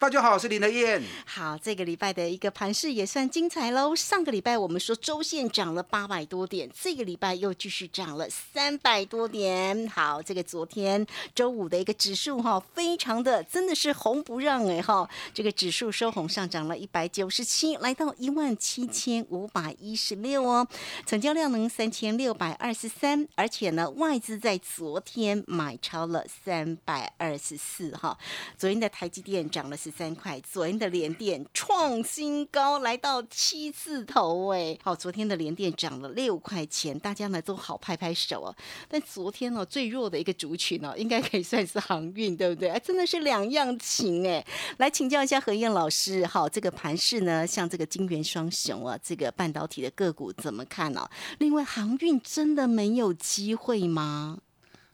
大家好，我是林德燕。好，这个礼拜的一个盘势也算精彩喽。上个礼拜我们说周线涨了八百多点，这个礼拜又继续涨了三百多点。好，这个昨天周五的一个指数哈，非常的真的是红不让哎哈，这个指数收红上涨了一百九十七，来到一万七千五百一十六哦，成交量呢三千六百二十三，而且呢外资在昨天买超了三百二十四哈。昨天的台积电涨了十三块，昨天的联电创新高，来到七字头哎。好，昨天的联电涨了六块钱，大家呢都好拍拍手哦。但昨天呢、最弱的一个族群呢、应该可以算是航运，对不对？哎，真的是两样情哎。来请教一下何燕老师，好，这个盘势呢，像这个金元双雄啊，这个半导体的个股怎么看呢、另外，航运真的没有机会吗？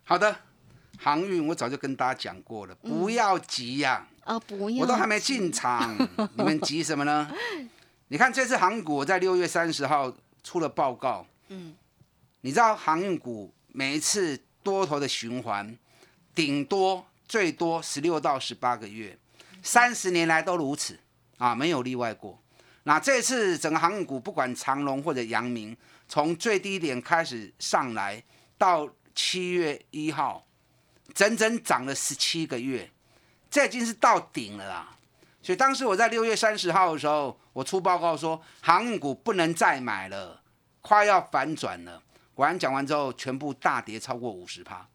好的，航运我早就跟大家讲过了，不要急呀、啊，不要，我都还没进场，你们急什么呢？你看这次航股在六月三十号出了报告，嗯，你知道航运股每一次多头的循环，顶多最多十六到十八个月，三十年来都如此啊，没有例外过。那这次整个航运股，不管长隆或者阳明，从最低点开始上来，到七月一号，整整涨了十七个月，这已经是到顶了啦。所以当时我在六月三十号的时候，我出报告说航运股不能再买了，快要反转了。果然讲完之后，全部大跌超过五十趴。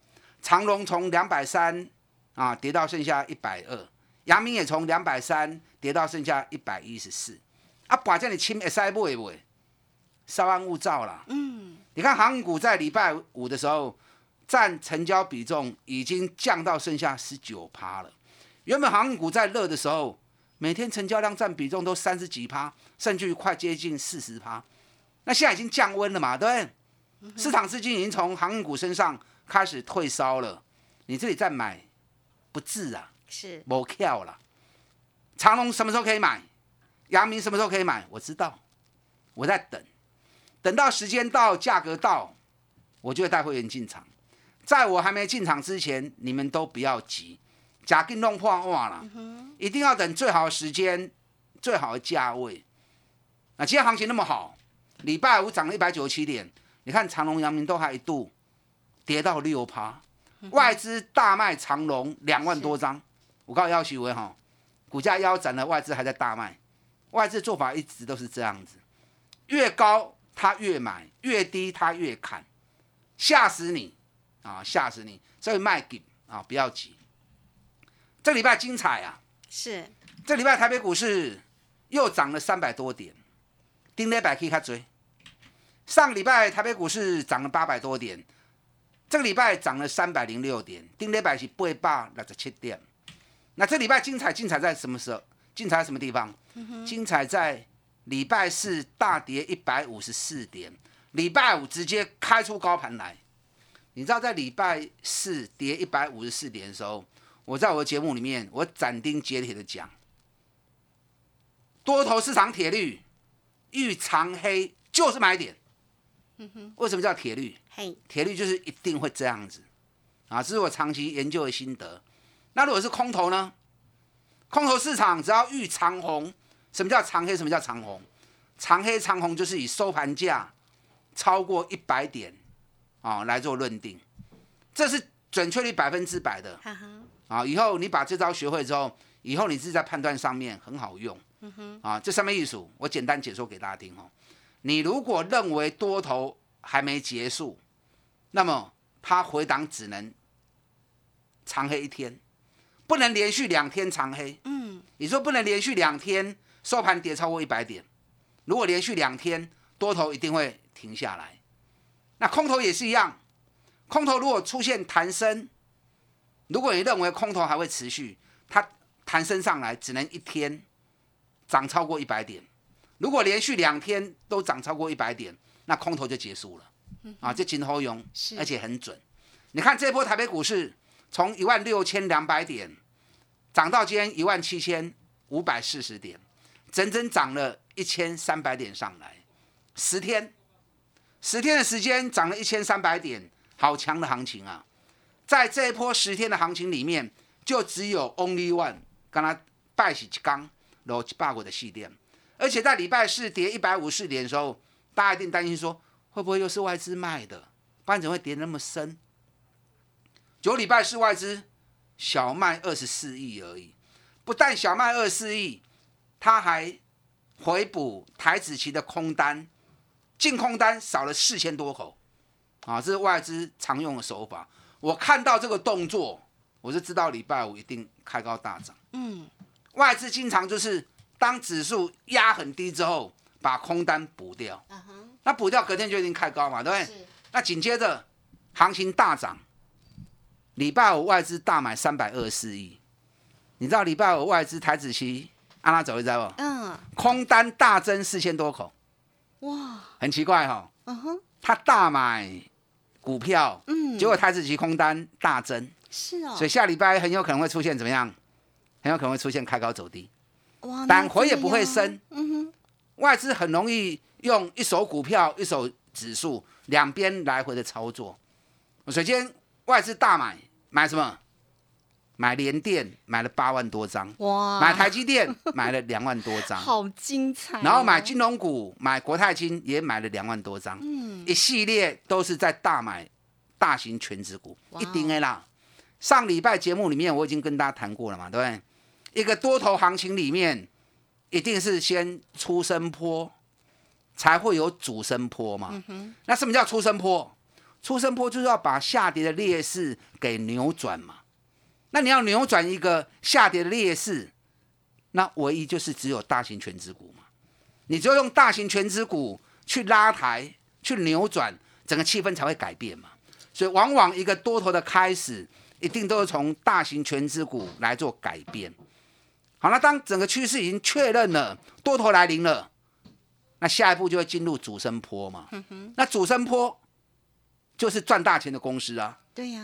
长隆从两百三啊跌到剩下一百二，阳明也从两百三跌到剩下一百一十四。啊，把这里清会使买不会？稍安勿躁啦。嗯，你看航运股在礼拜五的时候，占成交比重已经降到剩下十九趴了。原本航运股在热的时候，每天成交量占比重都三十几趴，甚至于快接近四十趴。那现在已经降温了嘛，对不对？市场资金已经从航运股身上开始退烧了，你这里再买不治啊，是没票了。长隆什么时候可以买？阳明什么时候可以买？我知道，我在等，等到时间到，价格到，我就会带会员进场。在我还没进场之前，你们都不要急，假给弄破话了，一定要等最好的时间、最好的价位。那今天行情那么好，礼拜五涨了一百九十七点，你看长隆、阳明都还一度跌到六趴，外资大卖长隆两万多张，我告诉要许伟哈，股价腰斩了，外资还在大卖，外资做法一直都是这样子，越高他越买，越低他越砍，吓死你。啊，吓死你！所以卖给啊，不要急。这礼拜精彩啊！是，这礼拜台北股市又涨了三百多点，顶礼拜可以看追。上个礼拜台北股市涨了八百多点，这个礼拜涨了三百零六点，顶礼拜是八百六十七点。那这礼拜精彩精彩在什么时候？精彩在什么地方？精彩在礼拜四大跌一百五十四点，礼拜五直接开出高盘来。你知道在礼拜四跌一百五十四点的时候，我在我的节目里面，我斩钉截铁的讲，多头市场铁律遇长黑就是买点。为什么叫铁律？嘿，铁律就是一定会这样子啊，这是我长期研究的心得。那如果是空头呢？空头市场只要遇长红，什么叫长黑？什么叫长红？长黑长红就是以收盘价超过一百点啊来做论定，这是准确率百分之百的哈哈，啊。以后你把这招学会之后，以后你自己在判断上面很好用。嗯哼啊，这上面艺术我简单解说给大家听哦。你如果认为多头还没结束，那么它回档只能长黑一天，不能连续两天长黑。嗯，你说不能连续两天收盘跌超过一百点，如果连续两天多头一定会停下来。那空头也是一样，空头如果出现弹升，如果你认为空头还会持续，它弹升上来只能一天涨超过一百点。如果连续两天都涨超过一百点，那空头就结束了。啊，这金后用是，而且很准。你看这波台北股市从一万六千两百点涨到今天一万七千五百四十点，整整涨了一千三百点上来，十天，十天的时间涨了一千三百点，好强的行情啊！在这一波十天的行情里面，就只有 Only One 跟他拜喜刚楼一百股的系列，而且在礼拜四跌一百五十点的时候，大家一定担心说会不会又是外资卖的，不然怎么会跌那么深？九礼拜四外资小卖二十四亿而已，不但小卖二十四亿，他还回补台子期的空单，净空单少了四千多口，啊，这是外资常用的手法。我看到这个动作，我就知道礼拜五一定开高大涨。嗯，外资经常就是当指数压很低之后，把空单补掉，啊哈，那补掉隔天就一定开高嘛，对不对？是，那紧接着行情大涨，礼拜五外资大买三百二十四亿，你知道礼拜五外资台子期按它走一招不？嗯，空单大增四千多口，哇，很奇怪哈、嗯哼，他大买股票，嗯，结果台子期空单大增，是哦，所以下礼拜很有可能会出现怎么样？很有可能会出现开高走低，哇，板回也不会升，嗯哼，外资很容易用一手股票一手指数两边来回的操作。首先外资大买买什么？买联电买了八万多张，哇，买台积电买了两万多张，好精彩哦，然后买金融股买国泰金也买了两万多张，嗯，一系列都是在大买大型全职股，一定 A 啦。上礼拜节目里面我已经跟大家谈过了嘛，对不对？一个多头行情里面，一定是先出生坡，才会有主升坡嘛。那什么叫出生坡？出生坡就是要把下跌的劣势给扭转嘛。那你要扭转一个下跌的劣势，那唯一就是只有大型全指股嘛。你只有用大型全指股去拉抬、去扭转，整个气氛才会改变嘛。所以，往往一个多头的开始，一定都是从大型全指股来做改变。好，那当整个趋势已经确认了，多头来临了，那下一步就会进入主升坡嘛。那主升坡就是赚大钱的公司啊，对呀，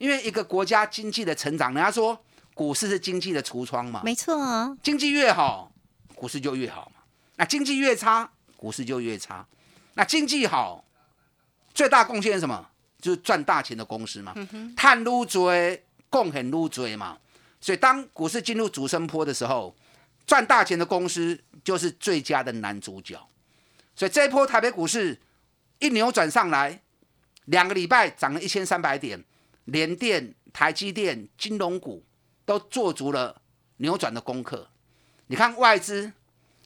因为一个国家经济的成长，人家说股市是经济的橱窗嘛，没错啊，经济越好，股市就越好嘛。那经济越差，股市就越差。那经济好，最大贡献是什么？就是赚大钱的公司嘛，碳撸追，贡很撸追嘛。所以当股市进入主升坡的时候，赚大钱的公司就是最佳的男主角。所以这一波台北股市一扭转上来，两个礼拜涨了一千三百点，联电、台积电、金融股都做足了扭转的功课。你看外资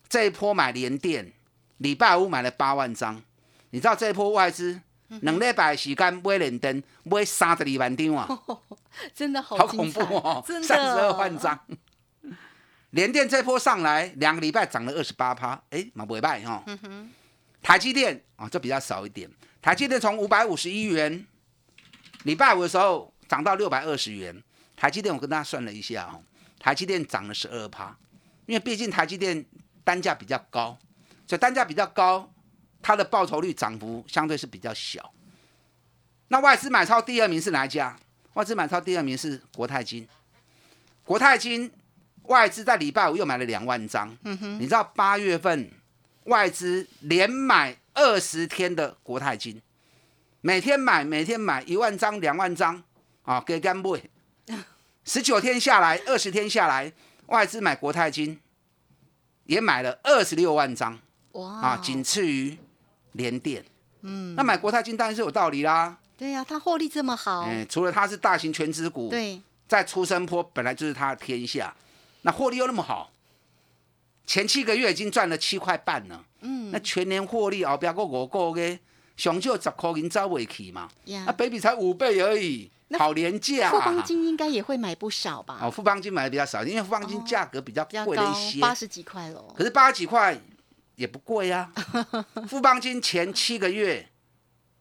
这一波买联电，礼拜五买了八万张，你知道这一波外资两礼拜时间买联灯买三十二万张啊，真的好好恐怖哦，三十二万张。联电这波上来两个礼拜涨了二十八趴，哎，蛮不赖哈。台积电啊、哦，这比较少一点。台积电从五百五十一元，礼拜五的时候涨到六百二十元。台积电我跟大家算了一下哦，台积电涨了十二趴，因为毕竟台积电单价比较高，所以单价比较高，它的报酬率涨幅相对是比较小。那外资买超第二名是哪一家？外资买超第二名是国泰金。国泰金外资在礼拜五又买了两万张，你知道八月份外资连买二十天的国泰金，每天买每天买一万张两万张啊，给干部。十九天下来，二十天下来，外资买国泰金也买了二十六万张哇。啊，仅次于联电。嗯，那买国泰金当然是有道理啦。对呀，它获利这么好，哎，除了它是大型全资股，对，在出生坡本来就是它的天下，那获利又那么好，前七个月已经赚了七块半了，嗯。那全年获利哦，不要过我过个月，上少十块银走未去嘛？呀啊，baby 才五倍而已，好廉价、富邦啊。金应该也会买不少吧？哦，富邦金买的比较少，因为富邦金价格比较贵了一，些，八十几块喽。可是八十几块也不贵啊。富邦金前七个月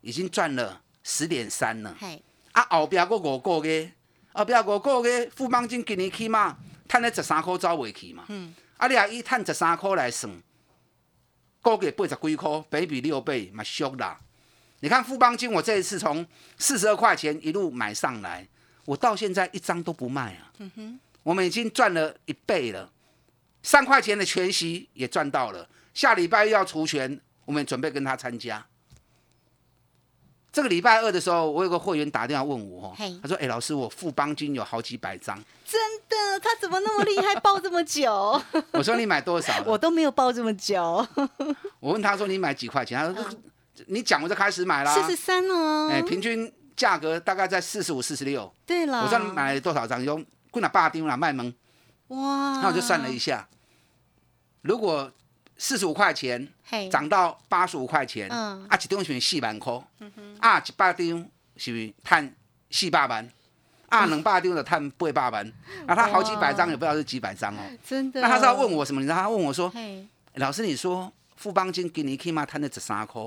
已经赚了十点三了，嘿，啊，后边个五个月，后边五个月富邦金今年起码赚了十三块走未去嘛。嗯啊，你啊以赚十三块来算，高给八十几块，比比六倍，嘛俗啦。你看富邦金，我这一次从四十二块钱一路买上来，我到现在一张都不卖啊。我们已经赚了一倍了，三块钱的全息也赚到了。下礼拜又要除权，我们准备跟他参加。这个礼拜二的时候，我有个会员打电话问我，嘿他说：“哎、老师，我富邦金有好几百张。真的，他怎么那么厉害，抱这么久？” 我说：“你买多少？” 我都没有抱这么久，我问他说：“你买几块钱？”他说：“你讲我就开始买啦。四十三哦。哎，平均价格大概在四十五、四十六。对了，我说你买了多少张？用贵哪八丁啦，卖萌。哇，那我就算了一下，如果四十五块钱嘿，涨到八十五块钱，嗯啊，一张是四万块，啊，一百张是赚四百万？啊，两百张就赚八百万，啊，他好几百张也不知道是几百张哦。真的。那他是要问我什么？你知道他问我说嘿，：“老师，你说富邦金给你起码摊了十三块，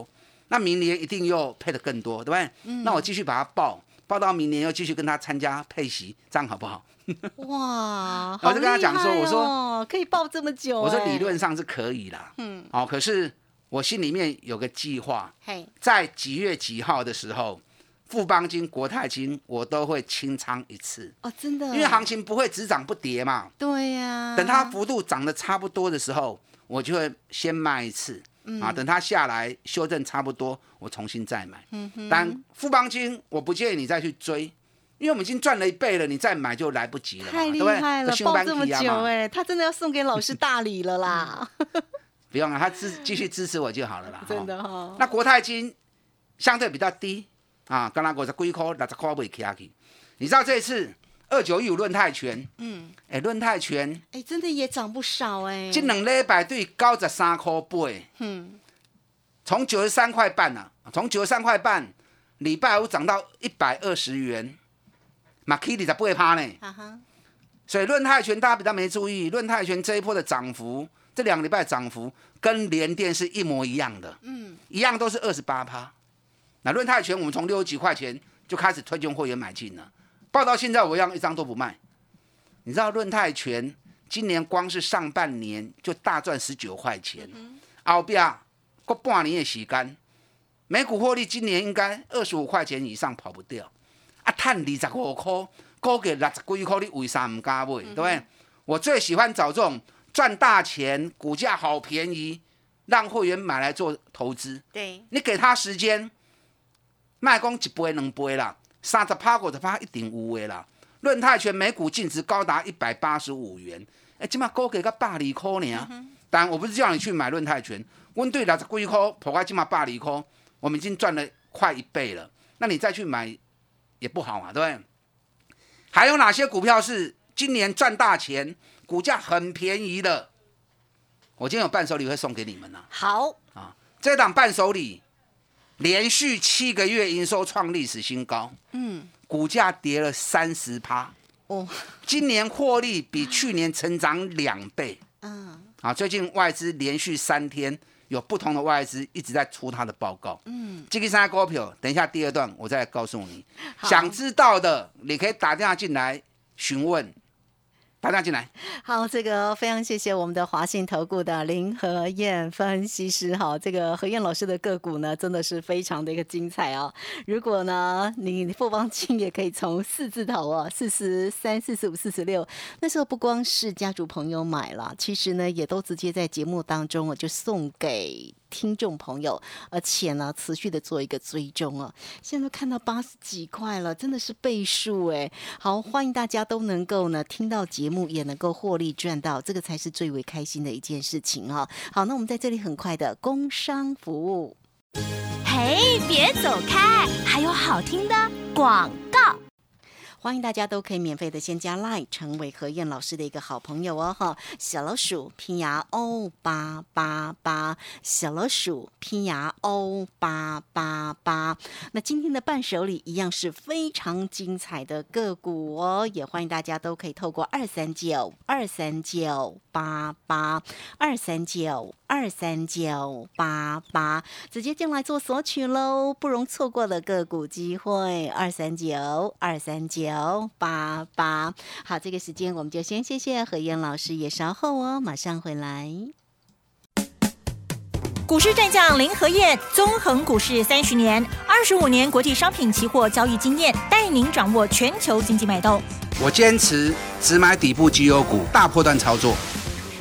那明年一定又配的更多，对不对？嗯那我继续把它报，报到明年又继续跟他参加配息，这样好不好？哇，我就跟他讲说我说哦可以抱这么久，我说哎。理论，上是可以啦，嗯，哦，可是我心里面有个计划，嘿，在几月几号的时候，富邦金、国泰金我都会清仓一次，哦，真的，因为行情不会只涨不跌嘛。对呀，等它幅度涨得差不多的时候，我就会先卖一次。嗯。啊，等它下来修正差不多，我重新再买。嗯哼。但富邦金我不建议你再去追，因为我们已经赚了一倍了，你再买就来不及了，太厉？害了，抱这么久哎，他真的要送给老师大礼了啦，不用了，他支继续支持我就好了啦。真的哦哈，那国泰金相对比较低啊，刚刚五十几块、六十块未起。去。你知道这一次二九一五论泰拳，嗯，哎，论泰拳哎，真的也涨不少哎，这两礼拜对九十三块八，嗯，从九十三块半啊，从九十三块半礼拜五涨到一百二十元，马 k 里才不会趴呢。所以论泰拳大家比较没注意，论泰拳这一波的涨幅，这两个礼拜涨幅跟联电是一模一样的，嗯，一样都是二十八趴。那论泰拳我们从六十几块钱就开始推荐会员买进了，报到现在我一样一张都不卖。你知道论泰拳今年光是上半年就大赚十九块钱，后边过半年的时间，每股获利今年应该二十五块钱以上跑不掉，啊，赚二十五块，估计六十几块，你为啥唔敢买？对不对？我最喜欢找这种赚大钱、股价好便宜，让会员买来做投资。对，你给他时间，卖光一杯两杯啦，三十趴五十趴一定有的啦。润泰拳每股净值高达一百八十五元，哎、起码高给个百二块呢。当然，我不是叫你去买润泰拳，温对六十几块，破开起码百二块，我们已经赚了快一倍了。那你再去买也不好嘛，对不对？还有哪些股票是今年赚大钱，股价很便宜的？我今天有伴手礼会送给你们呢、好。啊，这档伴手礼连续七个月营收创历史新高，嗯，股价跌了三十趴，哦，今年获利比去年成长两倍。嗯，啊，最近外资连续三天有不同的外资一直在出他的报告。嗯，这个三股票，等一下第二段我再告诉你。想知道的，你可以打电话进来询问。打电进来。好，这个非常谢谢我们的华信投顾的林和燕分析师哈，这个何燕老师的个股呢，真的是非常的一个精彩哦。如果呢，你富邦金也可以从四字头哦，四十三、四十五、四十六，那时候不光是家族朋友买了，其实呢，也都直接在节目当中我，就送给。听众朋友，而且呢，持续的做一个追踪哦。现在都看到八十几块了，真的是倍数哎。好，欢迎大家都能够呢听到节目，也能够获利赚到，这个才是最为开心的一件事情哦、好，那我们在这里很快的工商服务。嘿，别走开，还有好听的广。欢迎大家都可以免费的先加 Line 成为何燕老师的一个好朋友哦哈。小老鼠拼牙 O 八八八，小老鼠拼牙 O 八八八。那今天的伴手礼一样是非常精彩的个股哦，也欢迎大家都可以透过二三九二三九八八二三九二三九八八直接进来做索取喽，不容错过的个股机会，二三九二三九八八。好，这个时间我们就先谢谢何燕老师，也稍后哦，马上回来。股市战将林和燕，纵横股市三十年，二十五年国际商品期货交易经验，带您掌握全球经济脉动。我坚持只买底部绩优股，大波段操作。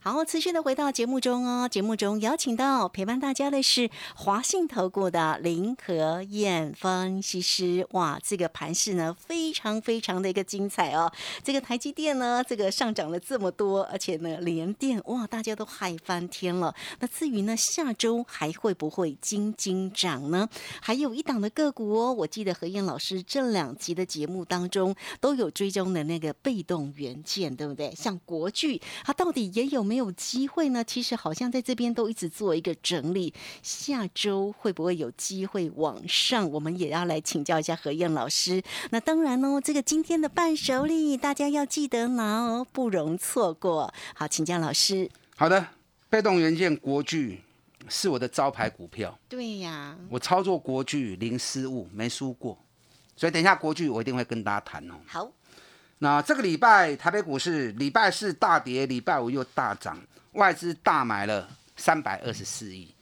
好，持续的回到节目中哦。节目中邀请到陪伴大家的是华信投顾的林和燕分析师。哇，这个盘势呢非常非常的一个精彩哦。这个台积电呢，这个上涨了这么多，而且呢连电哇，大家都嗨翻天了。那至于呢下周还会不会金金涨呢？还有一档的个股哦，我记得何燕老师这两集的节目当中都有追踪的那个被动元件，对不对？像国巨，它到底也有没有机会呢？其实好像在这边都一直做一个整理，下周会不会有机会往上？我们也要来请教一下何燕老师。那当然哦，这个今天的伴手礼大家要记得拿哦，不容错过。好，请教老师。好的，被动元件国巨是我的招牌股票，对呀，我操作国巨零失误，没输过，所以等一下国巨我一定会跟大家谈哦。好，那这个礼拜台北股市礼拜四大跌，礼拜五又大涨，外资大买了三百二十四亿，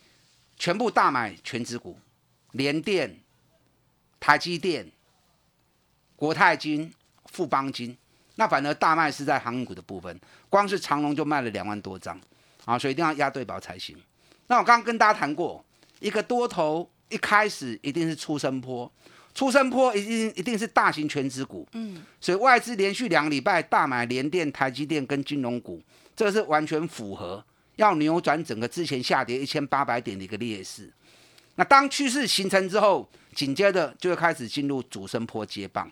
全部大买全指股，联电、台积电、国泰金、富邦金。那反而大卖是在航运股的部分，光是长隆就卖了两万多张，啊，所以一定要压对宝才行。那我刚刚跟大家谈过，一个多头一开始一定是出生坡，出生坡一定一定是大型全指股，嗯，所以外资连续两个礼拜大买联电、台积电跟金融股，这个是完全符合要扭转整个之前下跌一千八百点的一个劣势。那当趋势形成之后，紧接着就会开始进入主升坡接棒。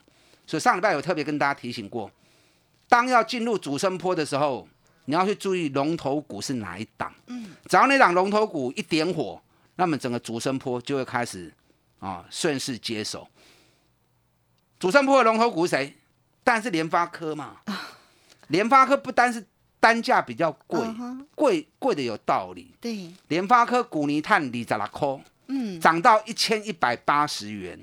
所以上礼拜有特别跟大家提醒过。当要进入主升坡的时候，你要去注意龙头股是哪一档。嗯，只要那档龙头股一点火，那么整个主升坡就会开始啊顺势接手。主升破的龙头股是谁？当然是联发科嘛。联发科不单是单价比较贵，贵贵的有道理。对，联发科股泥炭里在拉抠，嗯，涨到一千一百八十元。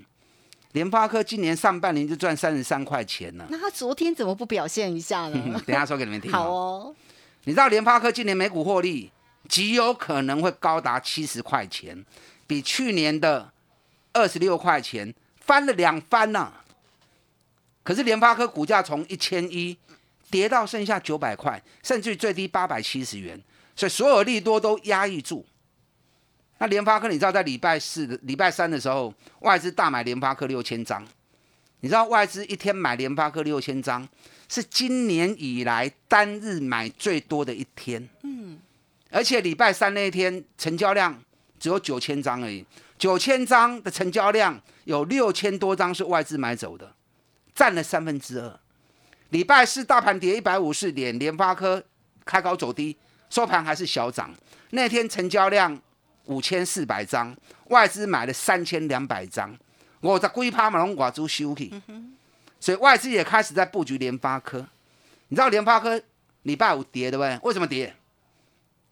联发科今年上半年就赚三十三块钱了。那他昨天怎么不表现一下呢？等下说给你们听。好哦。你知道联发科今年每股获利极有可能会高达七十块钱，比去年的二十六块钱翻了两番呢。可是联发科股价从一千一跌到剩下九百块，甚至最低八百七十元，所以所有利多都压抑住。那联发科，你知道在礼拜四的礼拜三的时候，外资大买联发科六千张。你知道外资一天买联发科六千张，是今年以来单日买最多的一天。嗯，而且礼拜三那一天成交量只有九千张而已，九千张的成交量有六千多张是外资买走的，占了三分之二。礼拜四大盘跌一百五十点，联发科开高走低，收盘还是小涨。那天成交量。五千四百张，外资买了三千两百张，我在龟趴马龙寡猪休息，所以外资也开始在布局联发科。你知道联发科礼拜五跌对不对？为什么跌？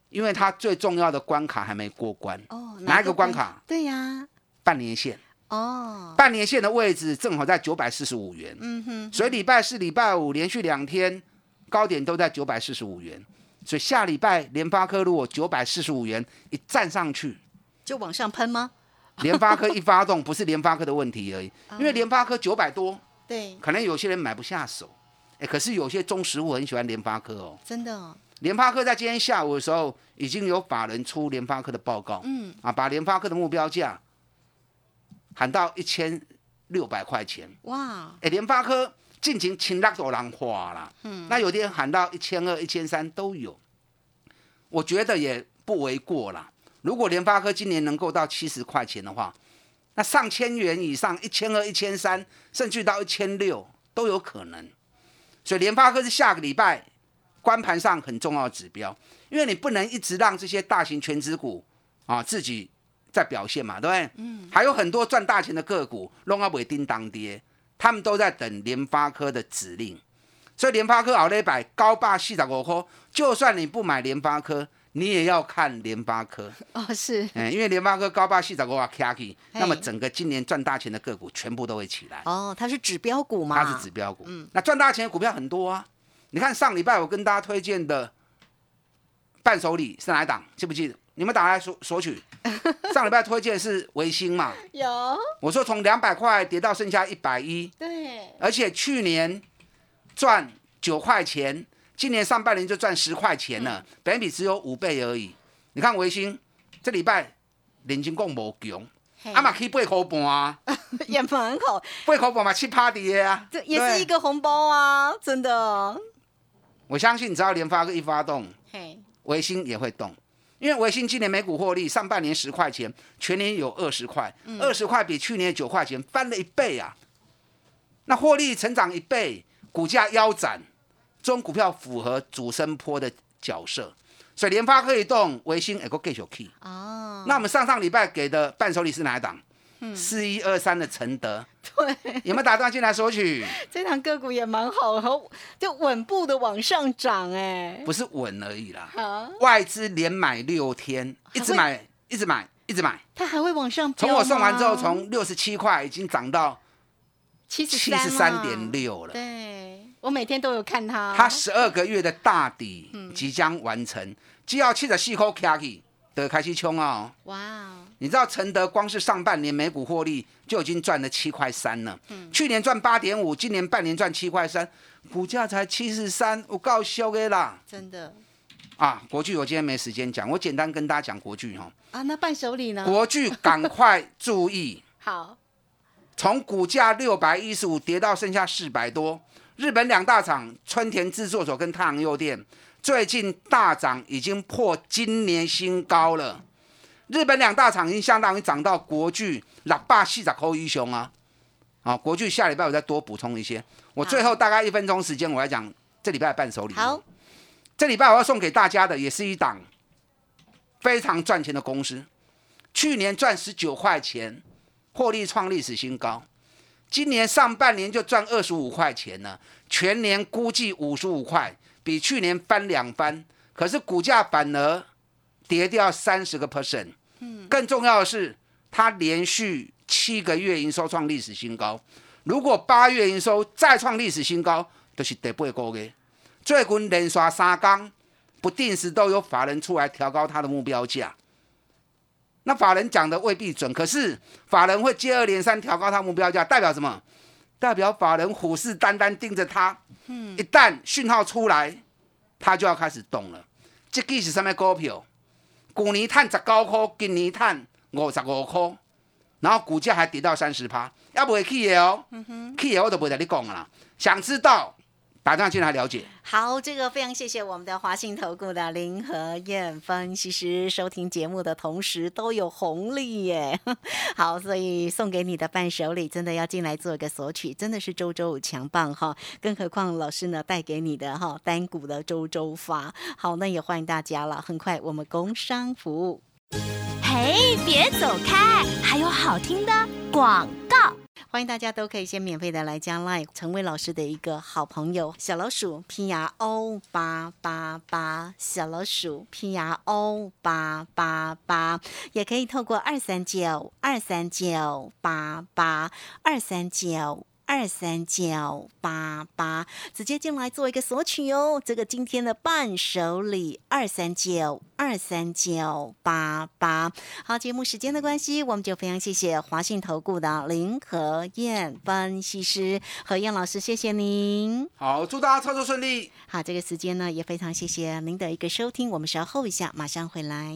因为它最重要的关卡还没过关。哦，哪一个关卡？对呀，半年线。哦，半年线的位置正好在九百四十五元。嗯哼，所以礼拜四、礼拜五连续两天高点都在九百四十五元。所以下礼拜联发科如果九百四十五元一站上去，就往上喷吗？联发科一发动，不是联发科的问题而已，因为联发科九百多，对，可能有些人买不下手，哎，可是有些中实户很喜欢联发科哦，真的。哦。联发科在今天下午的时候，已经有法人出联发科的报告，嗯，啊，把联发科的目标价喊到一千六百块钱。哇，哎，联发科近前千六多人花啦，嗯，那有天喊到一千二、一千三都有，我觉得也不为过啦。如果联发科今年能够到七十块钱的话，那上千元以上，一千二、一千三，甚至到一千六都有可能。所以联发科是下个礼拜关盘上很重要的指标，因为你不能一直让这些大型全职股啊自己在表现嘛，对不对？嗯。还有很多赚大钱的个股，弄阿尾叮当跌，他们都在等联发科的指令。所以联发科熬了一百高霸四十五块，就算你不买联发科。你也要看联发科哦，是，嗯，因为联发科高霸细找个话 k a 那么整个今年赚大钱的个股全部都会起来。哦，它是指标股吗？它是指标股，嗯，那赚大钱的股票很多啊。你看上礼拜我跟大家推荐的伴手礼是哪一档？记不记得？你们打来索索取。上礼拜推荐是维新嘛？有。我说从两百块跌到剩下一百一。对。而且去年赚九块钱。今年上半年就赚十块钱了，本比只有五倍而已。你看维新这礼拜连金共无强，阿嘛可以八块半啊，也蛮好。八块半嘛去 party 啊，这也是一个红包啊，真的。我相信只要联发科一发动，维新也会动，因为维新今年每股获利上半年十块钱，全年有二十块，二十块比去年九块钱翻了一倍啊。那获利成长一倍，股价腰斩。这种股票符合主升坡的角色，所以联发科一动，维新也够继续 key。哦，那我们上上礼拜给的伴手礼是哪一档？四一二三的承德。对，有没有打断进来索取？这档个股也蛮好，就稳步的往上涨，哎，不是稳而已啦。外资连买六天，一直买，一直买，一直买。它还会往上从我送完之后，从六十七块已经涨到七十十三点六了。对。我每天都有看它，它十二个月的大底即将完成，只要七十四块 K 的开始冲哦。哇！你知道承德光是上半年每股获利就已经赚了七块三了，嗯去年赚八点五，今年半年赚七块三，股价才七十三，我告诉的啦。真的啊，国巨我今天没时间讲，我简单跟大家讲国巨哈。啊，那伴手礼呢？国巨赶快注意，好，从股价六百一十五跌到剩下四百多。日本两大厂春田制作所跟太阳诱电最近大涨，已经破今年新高了。日本两大厂已经相当于涨到国巨六百四十块以上啊！啊，国巨下礼拜我再多补充一些。我最后大概一分钟时间，我来讲这礼拜的伴手礼。好，这礼拜我要送给大家的也是一档非常赚钱的公司，去年赚十九块钱，获利创历史新高。今年上半年就赚二十五块钱了，全年估计五十五块，比去年翻两番。可是股价反而跌掉三十个 percent。嗯，更重要的是，它连续七个月营收创历史新高。如果八月营收再创历史新高，就是第八个月。最近连刷三缸，不定时都有法人出来调高它的目标价。那法人讲的未必准，可是法人会接二连三调高他目标价，代表什么？代表法人虎视眈眈盯着他。嗯，一旦讯号出来，他就要开始动了。这个是什么股票？去年探十九块，今年探五十五块，然后股价还跌到三十趴，要不会去的哦。去的我都不会跟你讲了。想知道？打电话进来了解。好，这个非常谢谢我们的华信投顾的林和燕分析师，收听节目的同时都有红利耶。好，所以送给你的伴手礼真的要进来做一个索取，真的是周周五强棒哈。更何况老师呢带给你的哈单股的周周发。好，那也欢迎大家了。很快我们工商服务。嘿，别走开，还有好听的广告。欢迎大家都可以先免费的来加 Line，成为老师的一个好朋友。小老鼠 P R O 八八八，小老鼠 P R O 八八八，也可以透过二三九二三九八八二三九。二三九八八，直接进来做一个索取哦。这个今天的伴手礼，二三九二三九八八。好，节目时间的关系，我们就非常谢谢华信投顾的林和燕分析师何燕老师，谢谢您。好，祝大家操作顺利。好，这个时间呢，也非常谢谢您的一个收听。我们稍后一下，马上回来。